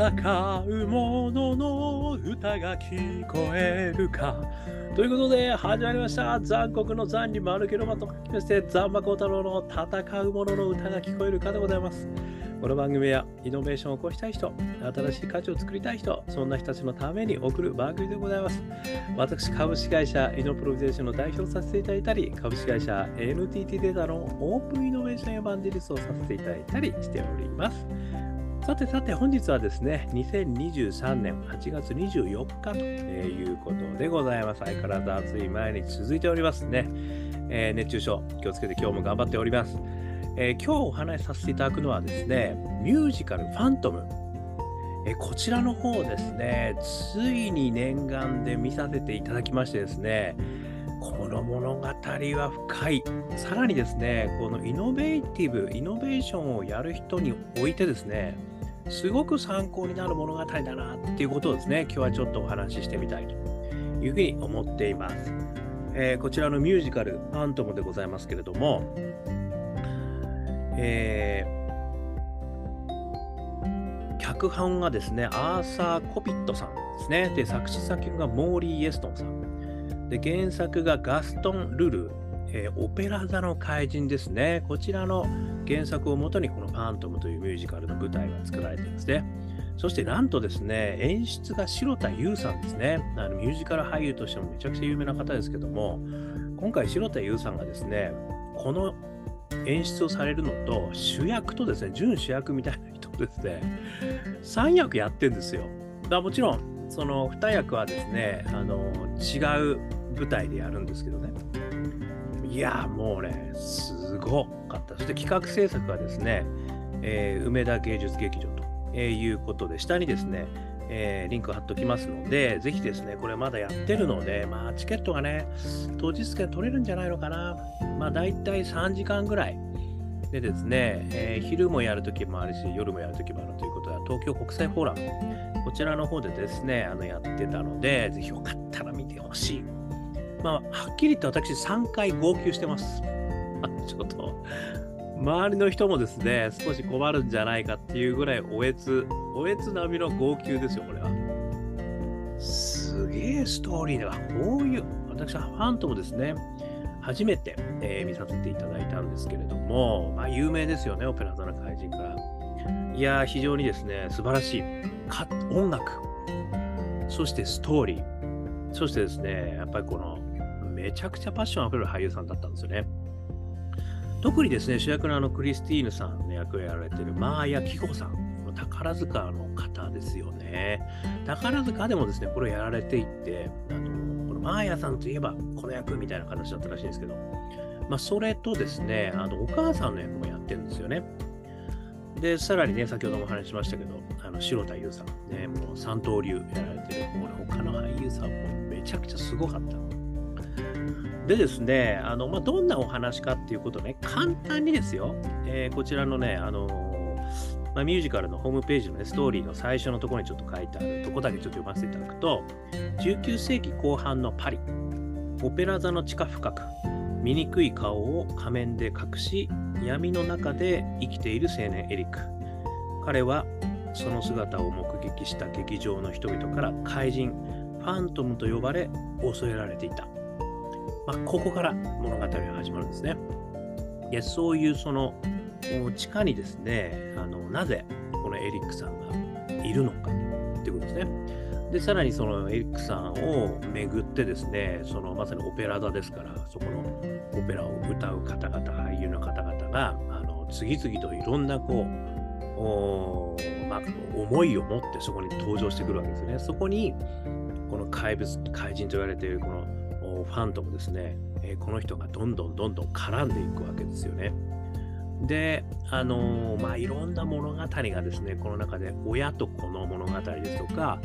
戦う者のの歌が聞こえるか。ということで、始まりました。残酷の残に丸けロマと書きまして、ザンマコ太郎の戦う者のの歌が聞こえるかでございます。この番組はイノベーションを起こしたい人、新しい価値を作りたい人、そんな人たちのために送る番組でございます。私、株式会社イノプロビゼーションの代表をさせていただいたり、株式会社 NTT データのオープンイノベーションエヴァンジリストをさせていただいたりしております。さてさて本日はですね、2023年8月24日ということでございます。相変わらず暑い毎日続いておりますね。えー、熱中症気をつけて今日も頑張っております。えー、今日お話しさせていただくのはですね、ミュージカルファントム。えー、こちらの方ですね、ついに念願で見させていただきましてですね、この物語は深い。さらにですね、このイノベーティブ、イノベーションをやる人においてですね、すごく参考になる物語だなっていうことをですね、今日はちょっとお話ししてみたいというふうに思っています。えー、こちらのミュージカル、ファントムでございますけれども、えー、脚本がですね、アーサー・コピットさんですね。で、作詞作曲がモーリー・イエストンさん。で、原作がガストン・ルル、えー、オペラ座の怪人ですね。こちらの原作をもとにこのファントムというミュージカルの舞台が作られていますね。そしてなんとですね、演出が白田優さんですね。あのミュージカル俳優としてもめちゃくちゃ有名な方ですけども、今回白田優さんがですね、この演出をされるのと、主役とですね、準主役みたいな人ですね、3役やってるんですよ。だからもちろん、その2役はですね、あの違う舞台でやるんですけどね。いやもうね、すごかった。そして企画制作はですね、えー、梅田芸術劇場と、え、いうことで、下にですね、えー、リンク貼っておきますので、ぜひですね、これまだやってるので、まあ、チケットがね、当日券取れるんじゃないのかな。まあ、大体3時間ぐらいでですね、えー、昼もやるときもあるし、夜もやるときもあるということは、東京国際フォーラム、こちらの方でですね、あのやってたので、ぜひよかったら見てほしい。まあ、はっきり言って私3回号泣してます。ちょっと、周りの人もですね、少し困るんじゃないかっていうぐらいおえつ、おえつ並みの号泣ですよ、これは。すげえストーリーでは、こういう、私はファントムですね、初めて、えー、見させていただいたんですけれども、まあ、有名ですよね、オペラ座の怪人から。いや、非常にですね、素晴らしい。音楽、そしてストーリー、そしてですね、やっぱりこのめちゃくちゃパッションあふれる俳優さんだったんですよね。特にですね、主役のあのクリスティーヌさんの役をやられているマーヤ・キホさん、この宝塚の方ですよね。宝塚でもですね、これをやられていって、あのこのマーヤさんといえばこの役みたいな形だったらしいんですけど、まあ、それとですね、あのお母さんの役もやってるんですよね。で、さらにね、先ほどもお話ししましたけど、あの白田優さん、ね、もう三刀流やられてる、もう他の俳優さんもめちゃくちゃすごかった。でですね、あのまあ、どんなお話かっていうことね、簡単にですよ、えー、こちらのね、あのまあ、ミュージカルのホームページの、ね、ストーリーの最初のところにちょっと書いてあるとこだけちょっと読ませていただくと、19世紀後半のパリ、オペラ座の地下深く、醜い顔を仮面で隠し、闇の中で生きている青年エリック。彼はその姿を目撃した劇場の人々から怪人、ファントムと呼ばれ、恐れられていた。まあ、ここから物語が始まるんですね。いやそういうその地下にですねあのなぜこのエリックさんがいるのかっていうことですね。でさらにそのエリックさんを巡ってですねそのまさにオペラ座ですからそこのオペラを歌う方々俳優の方々があの次々といろんなこう、まあ、思いを持ってそこに登場してくるわけですね。そこにこの怪物怪人と言われているこのファンともですね、えー、この人がどんどんどんどん絡んでいくわけですよね。で、あのー、まあ、いろんな物語がですね、この中で親と子の物語ですとか、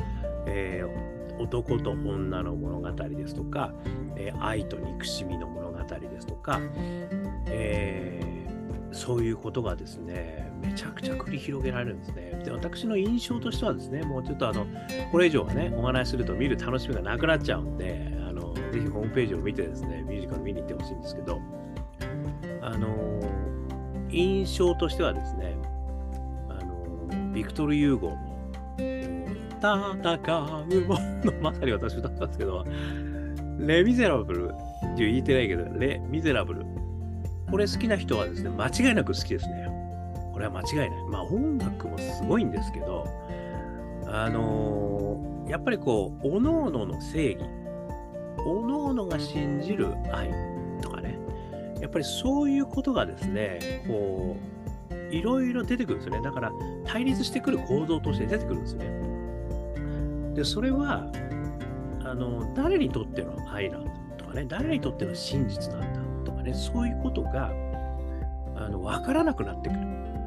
えー、男と女の物語ですとか、えー、愛と憎しみの物語ですとか、え、そういうことがですね、めちゃくちゃ繰り広げられるんですね。で、私の印象としてはですね、もうちょっとあの、これ以上はね、お話しすると見る楽しみがなくなっちゃうんで、ぜひホームページを見てですね、ミュージカル見に行ってほしいんですけど、あの印象としてはですね、あのビクトル・ユーゴも戦うもの、まさに私歌ったんですけど、レ・ミゼラブルって言いてないけど、レ・ミゼラブル。これ好きな人はですね、間違いなく好きですね。これは間違いない。まあ音楽もすごいんですけど、あのー、やっぱりこう、おのおのの正義、おのおのが信じる愛とかね、やっぱりそういうことがですね、こう、いろいろ出てくるんですよね。だから対立してくる構造として出てくるんですね。で、それは、あの、誰にとっての愛なんだとかね、誰にとっての真実なんだとかね、そういうことが、あの、わからなくなってくる。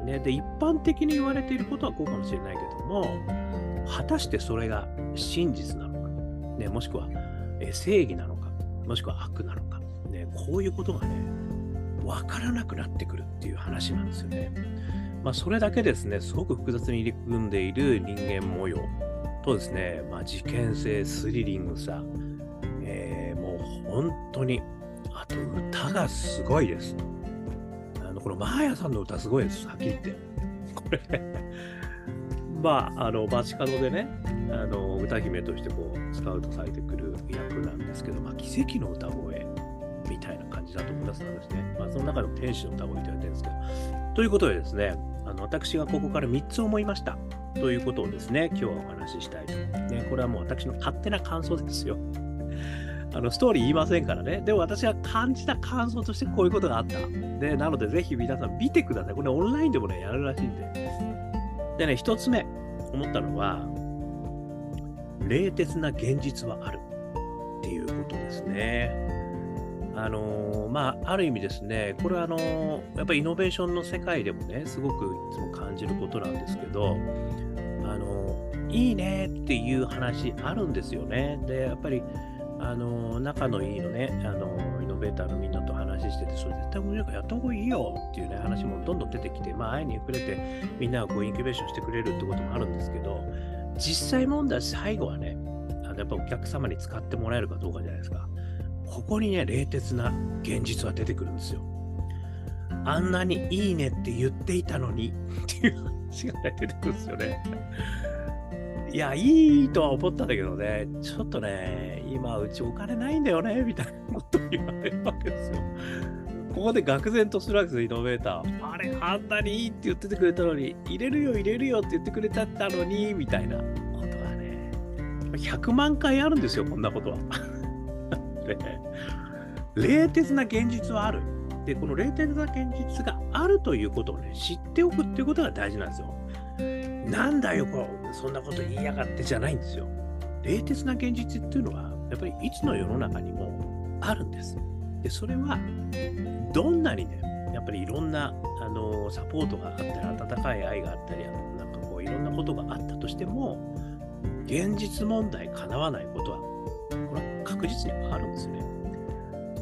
ね、で、一般的に言われていることはこうかもしれないけども、果たしてそれが真実なのか、ね、もしくは、え正義なのか、もしくは悪なのか、ね、こういうことがね、わからなくなってくるっていう話なんですよね。まあ、それだけですね、すごく複雑に入り組んでいる人間模様とですね、まあ、事件性、スリリングさ、えー、もう本当に、あと歌がすごいです。あのこのマーヤさんの歌すごいです、はっきり言って。これ まあ、あの、バチカノでね、あの、歌姫としてこう、スカウトされてくるなんですけど、まあ、奇跡の歌声みたいな感じだと思いますのですね。まあ、その中でも天使の歌声と言われてるんですけど。ということでですね、あの私がここから3つ思いました。ということをですね、今日はお話ししたいと。ね、これはもう私の勝手な感想ですよ。あのストーリー言いませんからね。でも私は感じた感想としてこういうことがあった。で、なのでぜひ皆さん見てください。これオンラインでもね、やるらしいんで。でね、一つ目思ったのは、冷徹な現実はあるていうことですね。あのー、まあ、ある意味ですね、これはあのー、やっぱりイノベーションの世界でもね、すごくいつも感じることなんですけど、あのー、いいねっていう話あるんですよね。で、やっぱり、あの仲のいいのね、あのイノベーターのみんなと話してて、それ絶対面白いかやった方がいいよっていうね、話もどんどん出てきて、まあ、愛に触れて、みんながこうインキュベーションしてくれるってこともあるんですけど、実際問題、最後はね、やっぱお客様に使ってもらえるかどうかじゃないですか。ここにね、冷徹な現実は出てくるんですよ。あんなにいいねって言っていたのにっていう話が、ね、出てくるんですよね。いや、いいとは思ったんだけどね、ちょっとね、今うちお金ないんだよね、みたいなことを言われるわけですよ。ここで愕然とするわけです、イノベーター。あれ、あんなにいいって言っててくれたのに、入れるよ、入れるよって言ってくれたのに、みたいな、100万回あるんですよ、こんなことは。で、冷徹な現実はある。で、この冷徹な現実があるということをね、知っておくっていうことが大事なんですよ。なんだよ、こ、そんなこと言いやがってじゃないんですよ。冷徹な現実っていうのは、やっぱりいつの世の中にもあるんです。で、それは、どんなにね、やっぱりいろんなあのサポートがあったり、温かい愛があったり、なんかこういろんなことがあったとしても、現実問題叶わないことは、これは確実にあるんですね。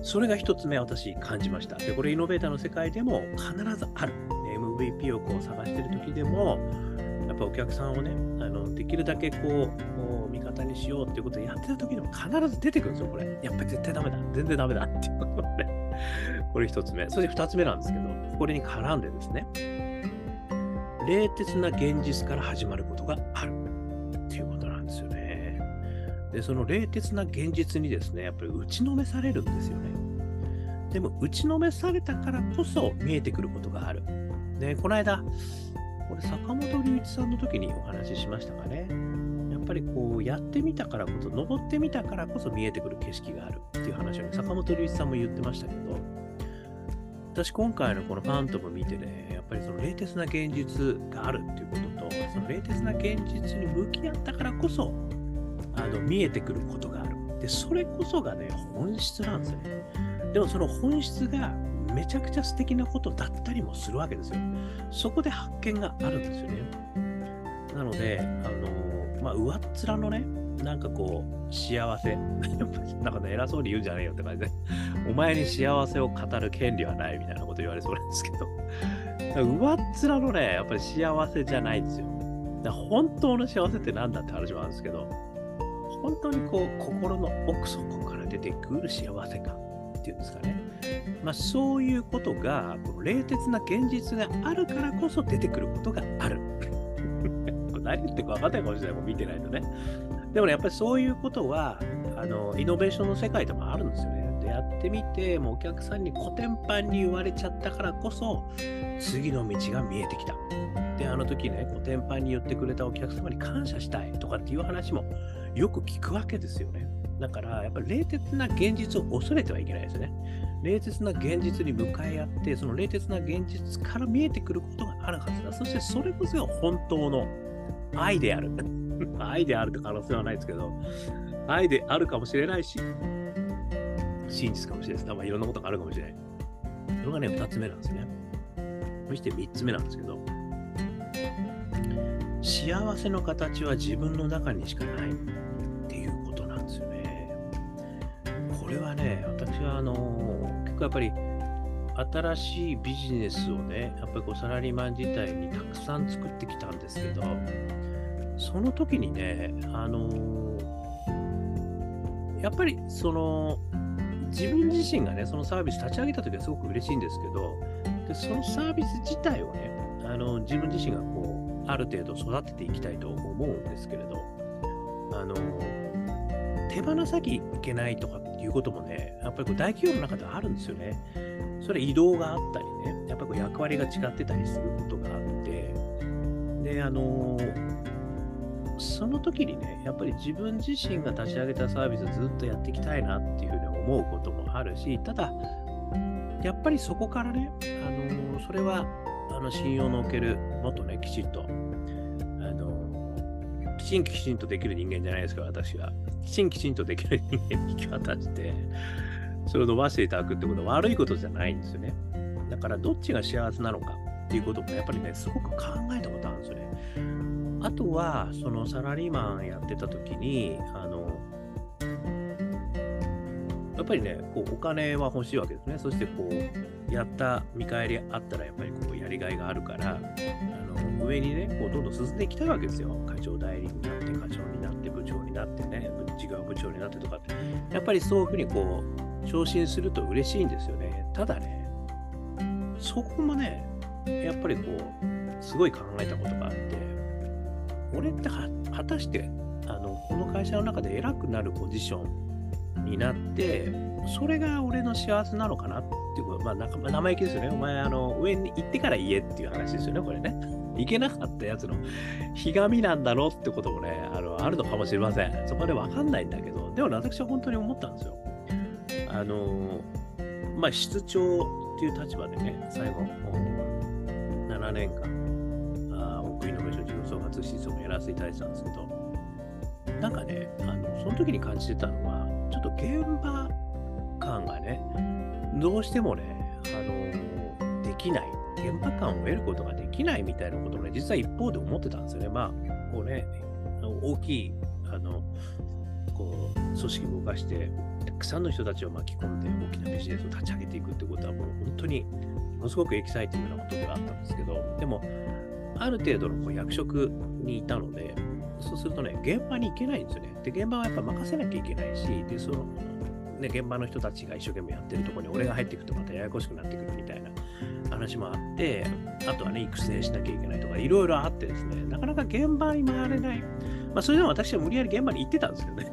それが一つ目私感じました。で、これイノベーターの世界でも必ずある。MVP をこう探してる時でも、やっぱお客さんをね、あのできるだけこう、味方にしようっていうことをやってた時にも必ず出てくるんですよ、これ。やっぱり絶対ダメだ。全然ダメだっていうことで、これ一つ目。そして二つ目なんですけど、これに絡んでですね、冷徹な現実から始まることがあるで、その冷徹な現実にですね、やっぱり打ちのめされるんですよね。でも、打ちのめされたからこそ見えてくることがある。で、この間、これ坂本龍一さんの時にお話ししましたかね。やっぱりこうやってみたからこそ、登ってみたからこそ見えてくる景色があるっていう話をね、坂本龍一さんも言ってましたけど、私今回のこのファントム見てね、やっぱりその冷徹な現実があるっていうことと、その冷徹な現実に向き合ったからこそ、あの見えてくることがある。で、それこそがね、本質なんですね。でもその本質がめちゃくちゃ素敵なことだったりもするわけですよ。そこで発見があるんですよね。なので、あのまあ、上っ面のね、なんかこう、幸せ。なんかね、偉そうに言うんじゃないよって感じで、お前に幸せを語る権利はないみたいなこと言われそうなんですけど、上っ面のね、やっぱり幸せじゃないんですよ。だ本当の幸せって何だって話もあるんですけど、本当にこう、心の奥底から出てくる幸せ感っ。ていうんですかね。まあ、そういうことが、この冷徹な現実があるからこそ出てくることがある。何言ってるか分かんないかもしれない、もう見てないとね。でもね、やっぱりそういうことは、あの、イノベーションの世界でもあるんですよね。で、やってみて、もうお客さんにコテンパンに言われちゃったからこそ、次の道が見えてきた。で、あの時ね、コテンパンに言ってくれたお客様に感謝したいとかっていう話もよく聞くわけですよね。だから、やっぱり冷徹な現実を恐れてはいけないですね。冷徹な現実に向かい合って、その冷徹な現実から見えてくることがあるはずだ。そしてそれこそが本当の愛である。愛であるって可能性はないですけど、愛であるかもしれないし、真実かもしれないです。まあ、いろんなことがあるかもしれない。それがね、二つ目なんですね。そして三つ目なんですけど、幸せの形は自分の中にしかないっていうことなんですよね。これはね、私はあの結構やっぱり新しいビジネスをね、やっぱりこうサラリーマン自体にたくさん作ってきたんですけど、その時にね、あのやっぱりその自分自身がね、そのサービス立ち上げた時はすごく嬉しいんですけど、でそのサービス自体をね、あの自分自身がこうある程度育てていきたいと思うんですけれど、あの、手放さきいけないとかっていうこともね、やっぱりこう大企業の中ではあるんですよね。それ移動があったりね、やっぱり役割が違ってたりすることがあって、で、あの、その時にね、やっぱり自分自身が立ち上げたサービスをずっとやっていきたいなっていうふうに思うこともあるし、ただ、やっぱりそこからね、あのそれはあの信用のおけるもっとね、きちっと、あの、きちんきちんとできる人間じゃないですか、私は。きちんきちんとできる人間に引き渡して、それを伸ばしていただくってことは悪いことじゃないんですよね。だから、どっちが幸せなのかっていうこともやっぱりね、すごく考えたことあるんですよね。あとは、そのサラリーマンやってた時に、あの、やっぱりね、こうお金は欲しいわけですね。そしてこう、やった見返りあったらやっぱりこうやりがいがあるから、あの上にね、こうどんどん進んできたわけですよ。会長代理になって、課長になって、部長になってね、違う部長になってとかって。やっぱりそういうふうにこう、昇進すると嬉しいんですよね。ただね、そこもね、やっぱりこう、すごい考えたことがあって、俺って果たして、あの、この会社の中で偉くなるポジションになって、それが俺の幸せなのかなっていうこと、まあ、なんか生意気ですよね。お前、あの、上に行ってから言えっていう話ですよね、これね。行けなかったやつのひがみなんだろうってこともね、あのあるのかもしれません。そこでわかんないんだけど、でも、私は本当に思ったんですよ。あの、まあ、室長っていう立場でね、最後、7年間、あ奥井の部署事務総括室長もやらせていただいてたんですけど、なんかね、あのその時に感じてたのは、ちょっと現場感がね、どうしてもね、あのできない。現場感を得ることができないみたいなことをね、実は一方で思ってたんですよね。まあ、こうね、大きい、あの、こう、組織を動かして、たくさんの人たちを巻き込んで大きなビジネスを立ち上げていくってことはもう本当にものすごくエキサイティングなことではあったんですけど、でも、ある程度のこう役職にいたので、そうするとね、現場に行けないんですよね。で、現場はやっぱ任せなきゃいけないし、で、その、ね、現場の人たちが一生懸命やってるとこに俺が入っていくとまたややこしくなってくるみたいな話もあって、あとはね、育成しなきゃいけないとか、いろいろあってですね、なかなか現場に回れない。まあ、それでも私は無理やり現場に行ってたんですけどね。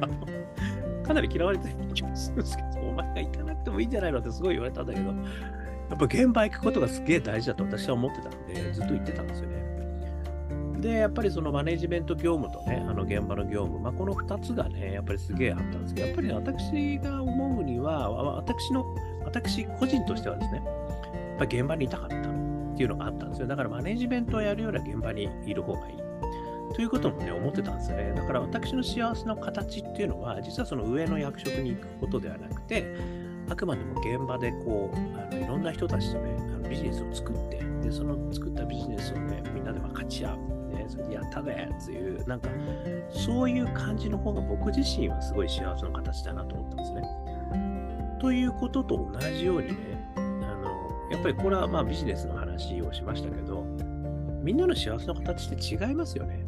かなり嫌われてる気がするんですけど、お前が行かなくてもいいんじゃないのってすごい言われたんだけど、やっぱ現場行くことがすげえ大事だと私は思ってたんで、ずっと言ってたんですよね。で、やっぱりそのマネジメント業務とね、あの現場の業務、まあ、この2つがね、やっぱりすげえあったんですけど、やっぱり、ね、私が思うには、私の、私個人としてはですね、やっぱ現場にいたかったっていうのがあったんですよ。だからマネジメントをやるよりは現場にいる方がいい。ということもね、思ってたんですよね。だから私の幸せの形っていうのは、実はその上の役職に行くことではなくて、あくまでも現場でこう、あのいろんな人たちとね、あのビジネスを作って、で、その作ったビジネスをね、みんなで分かち合う。それでやったねっていう、なんか、そういう感じの方が僕自身はすごい幸せの形だなと思ったんですね。ということと同じようにね、あの、やっぱりこれはまあビジネスの話をしましたけど、みんなの幸せの形って違いますよね。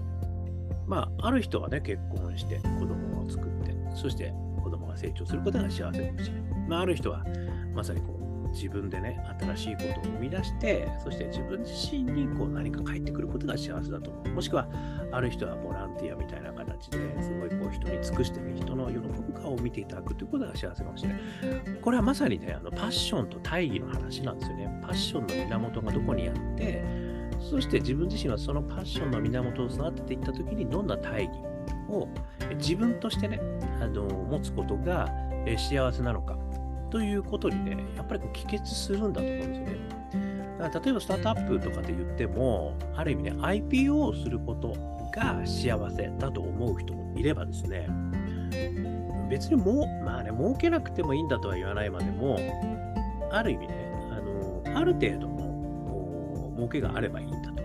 まあ、ある人はね、結婚して子供を作って、そして子供が成長することが幸せかもしれない。まあ、ある人は、まさにこう自分でね、新しいことを生み出して、そして自分自身にこう何か返ってくることが幸せだと思う。もしくは、ある人はボランティアみたいな形ですごいこう人に尽くしてね、人の喜ぶ顔を見ていただくということが幸せかもしれない。これはまさにね、あのパッションと大義の話なんですよね。パッションの源がどこにあって、そして自分自身はそのパッションの源を育てていったときにどんな大義を自分としてね、あの持つことが幸せなのかということにね、やっぱりこう帰結するんだと思うんですよね。だから例えばスタートアップとかで言っても、ある意味ね、IPO をすることが幸せだと思う人もいればですね、別にもう、まあね、儲けなくてもいいんだとは言わないまでも、ある意味ね、あの、ある程度の儲けがあればいいんだと。で、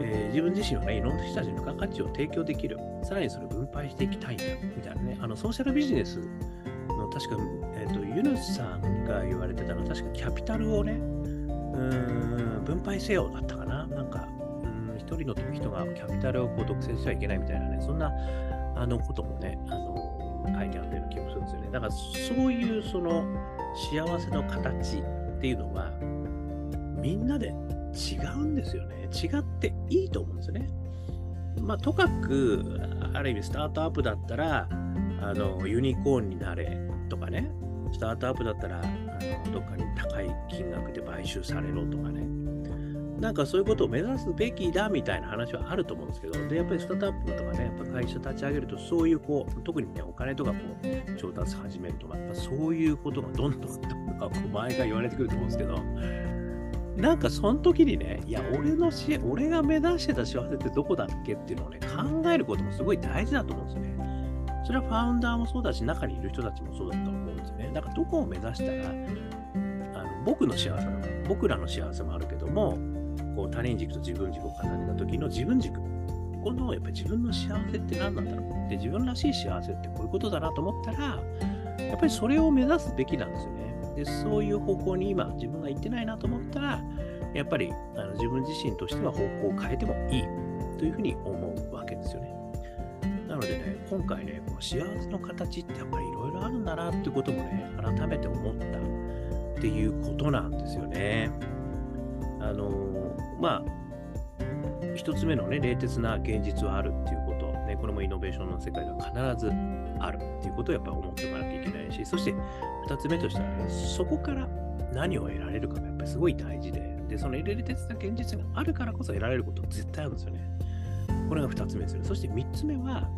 えー、自分自身はね、いろんな人たちに付加価値を提供できる、さらにそれを分配していきたいんだ、みたいなね、あの、ソーシャルビジネスの、確か、え、ー、と、ユヌさんが言われてたのは、確かキャピタルをね、うん、分配せよだったかな。なんか、うん、一人の人がキャピタルをこう独占してはいけないみたいなね、そんな、あのこともね、あの、書いてあったような気もするんですよね。だから、そういうその、幸せの形っていうのは、みんなで違うんですよね。違っていいと思うんですよね。まあ、とかく、ある意味スタートアップだったら、あの、ユニコーンになれとかね、スタートアップだったら、あのどっかに高い金額で買収されろとかね、なんかそういうことを目指すべきだみたいな話はあると思うんですけど、で、やっぱりスタートアップとかね、やっぱ会社立ち上げると、そういうこう、特にね、お金とかこう、調達始めるとか、やっぱそういうことがどんどんどんどん前が言われてくると思うんですけど、なんかその時にね、いや、俺のし、俺が目指してた幸せってどこだっけっていうのをね、考えることもすごい大事だと思うんですよね。それはファウンダーもそうだし、中にいる人たちもそうだと思うんですね。だからどこを目指したら、あの僕の幸せ、僕らの幸せもあるけども、こう他人軸と自分軸を重ねた時の自分軸。このやっぱり自分の幸せって何なんだろうで、自分らしい幸せってこういうことだなと思ったら、やっぱりそれを目指すべきなんですよね。でそういう方向に今自分が行ってないなと思ったらやっぱりあの自分自身としては方向を変えてもいいというふうに思うわ今回ね、この幸せの形ってやっぱりいろいろあるんだなっていうこともね、改めて思ったっていうことなんですよね。あのー、まあ、一つ目のね、冷徹な現実はあるっていうこと、ね、これもイノベーションの世界では必ずあるっていうことをやっぱり思っておかなきゃいけないし、そして2つ目としてはね、そこから何を得られるかがやっぱりすごい大事で、で、その入れる鉄な現実があるからこそ得られること絶対あるんですよね。これが2つ目ですよね。そして3つ目は、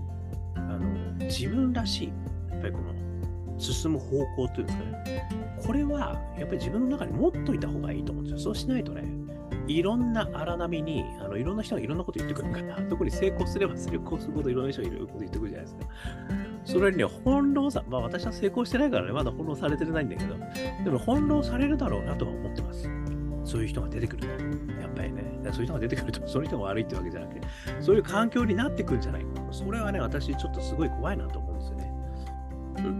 あの自分らしい、やっぱりこの進む方向というんですかね。これはやっぱり自分の中に持っといた方がいいと思うんですよ。そうしないとね、いろんな荒波に、あのいろんな人がいろんなこと言ってくるから、特に成功すれば成功するほどいろんな人がいろんなこと言ってくるじゃないですか。それにね、翻弄さ、まあ私は成功してないからね、まだ翻弄されてないんだけど、でも翻弄されるだろうなとは思ってます。そういう人が出てくると。やっぱりね、そういう人が出てくると、その人が悪いってわけじゃなくて、そういう環境になってくるんじゃないか。それはね、私ちょっとすごい怖いなと思うんですよね。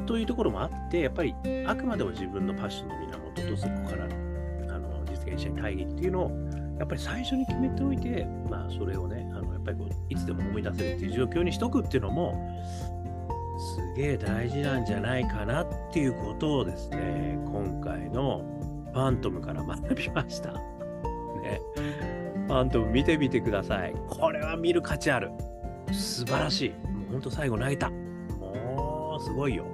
というところもあって、やっぱりあくまでも自分のパッションの源とそこからあの実現したい大義っていうのを、やっぱり最初に決めておいて、まあそれをね、あのやっぱりこういつでも思い出せるっていう状況にしとくっていうのも、すげえ大事なんじゃないかなっていうことをですね、今回のファントムから学びました。ね。ファントム見てみてください。これは見る価値ある。素晴らしい。もうほんと最後泣いた。もうすごいよ。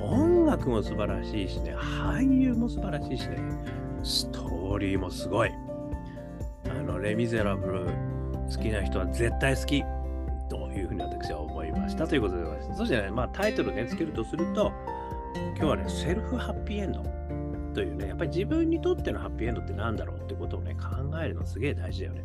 音楽も素晴らしいしね、俳優も素晴らしいしね、ストーリーもすごい。あの、レ・ミゼラブル好きな人は絶対好き。というふうに私は思いましたということでございます。そしてね、まあ、タイトルね、つけるとすると、今日はね、セルフハッピーエンドというね、やっぱり自分にとってのハッピーエンドって何だろうってことをね、考えるのすげえ大事だよね。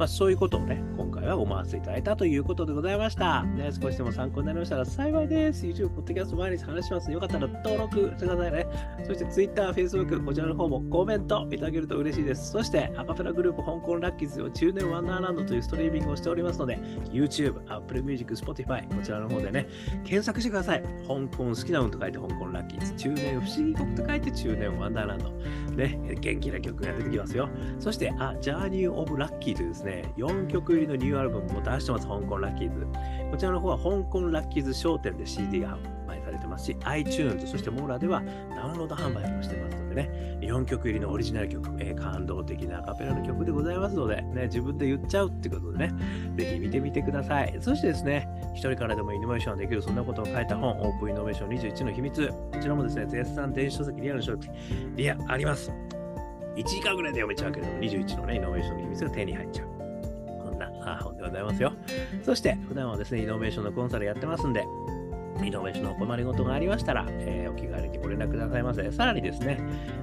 まあ、そういうことをね、今回は思わせていただいたということでございました。ね、少しでも参考になりましたら幸いです。YouTube、Podcast 毎日話します。よかったら登録してくださいね。そして Twitter、Facebook、こちらの方もコメントいただけると嬉しいです。そして、アカペラグループ香港ラッキーズを中年ワンダーランドというストリーミングをしておりますので、YouTube、Apple Music、Spotify、こちらの方でね、検索してください。香港好きな運と書いて香港ラッキーズ、中年不思議国と書いて中年ワンダーランド。ね、元気な曲が出てきますよ。そして、あ、ジャーニー・オブ・ラッキーというですね、4曲入りのニューアルバムも出してます、香港ラッキーズ。こちらの方は香港ラッキーズ商店で CD が販売されてますし、iTunes、そしてモーラではダウンロード販売もしてますのでね、4曲入りのオリジナル曲、えー、感動的なアカペラの曲でございますので、ね、自分で言っちゃうってことでね、ぜひ見てみてください。そしてですね、一人からでもイノベーションできる、そんなことを書いた本、オープンイノベーション21の秘密、こちらもですね、絶賛電子書籍リアルの書籍、リアあります。1時間ぐらいで読めちゃうけれども、21のね、イノベーションの秘密が手に入っちゃう。ございますよ。そして、普段はですね、イノベーションのコンサルやってますんで、イノベーションのお困りごとがありましたら、えー、お気軽にご連絡くださいませ。さらにですね、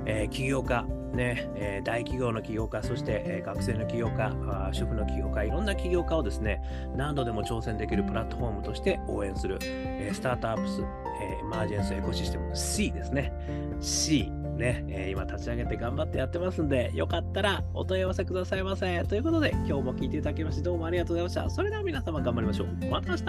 えー、起業家、ねえー、大企業の起業家、そして、え学生の起業家、主婦の起業家、いろんな起業家をですね、何度でも挑戦できるプラットフォームとして応援する、えスタートアップス、えエマージェンスエコシステム C ですね。C ね、え今立ち上げて頑張ってやってますんで、よかったらお問い合わせくださいませ。ということで、今日も聞いていただきまして、どうもありがとうございました。それでは皆様頑張りましょう。また明日